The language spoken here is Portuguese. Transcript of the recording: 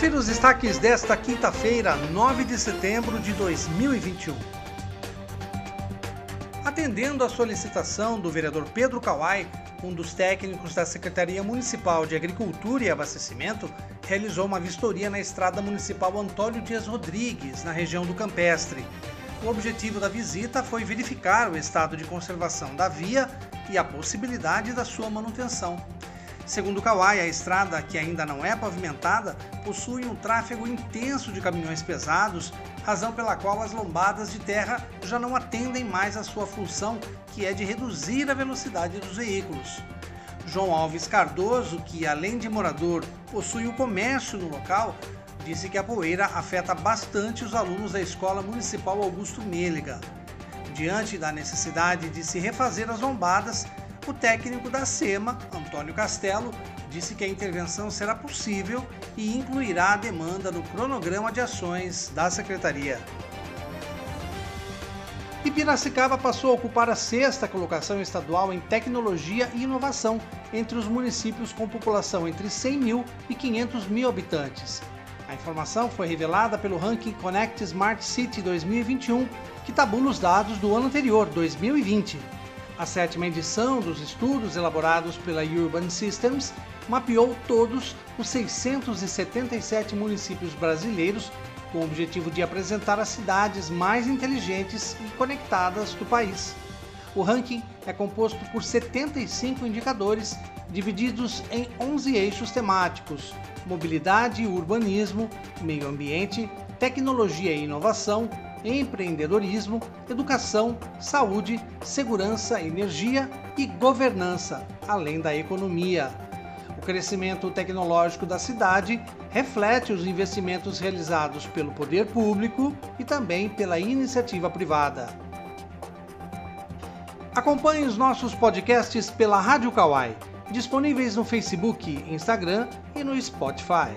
Confira os destaques desta quinta-feira, 9 de setembro de 2021. Atendendo à solicitação do vereador Pedro Kawai, um dos técnicos da Secretaria Municipal de Agricultura e Abastecimento realizou uma vistoria na estrada municipal Antônio Dias Rodrigues, na região do Campestre. O objetivo da visita foi verificar o estado de conservação da via e a possibilidade da sua manutenção. Segundo Kawai, a estrada, que ainda não é pavimentada, possui um tráfego intenso de caminhões pesados, razão pela qual as lombadas de terra já não atendem mais à sua função, que é de reduzir a velocidade dos veículos. João Alves Cardoso, que além de morador possui o comércio no local, disse que a poeira afeta bastante os alunos da Escola Municipal Augusto Mêlega. Diante da necessidade de se refazer as lombadas, o técnico da SEMA, Antônio Castelo, disse que a intervenção será possível e incluirá a demanda no cronograma de ações da Secretaria. E Piracicaba passou a ocupar a sexta colocação estadual em tecnologia e inovação entre os municípios com população entre 100 mil e 500 mil habitantes. A informação foi revelada pelo ranking Connect Smart City 2021, que tabula os dados do ano anterior, 2020. A sétima edição dos estudos elaborados pela Urban Systems mapeou todos os 677 municípios brasileiros com o objetivo de apresentar as cidades mais inteligentes e conectadas do país. O ranking é composto por 75 indicadores divididos em 11 eixos temáticos: mobilidade e urbanismo, meio ambiente, tecnologia e inovação, empreendedorismo, educação, saúde, segurança, energia e governança, além da economia. O crescimento tecnológico da cidade reflete os investimentos realizados pelo poder público e também pela iniciativa privada. Acompanhe os nossos podcasts pela Rádio Kawai, disponíveis no Facebook, Instagram e no Spotify.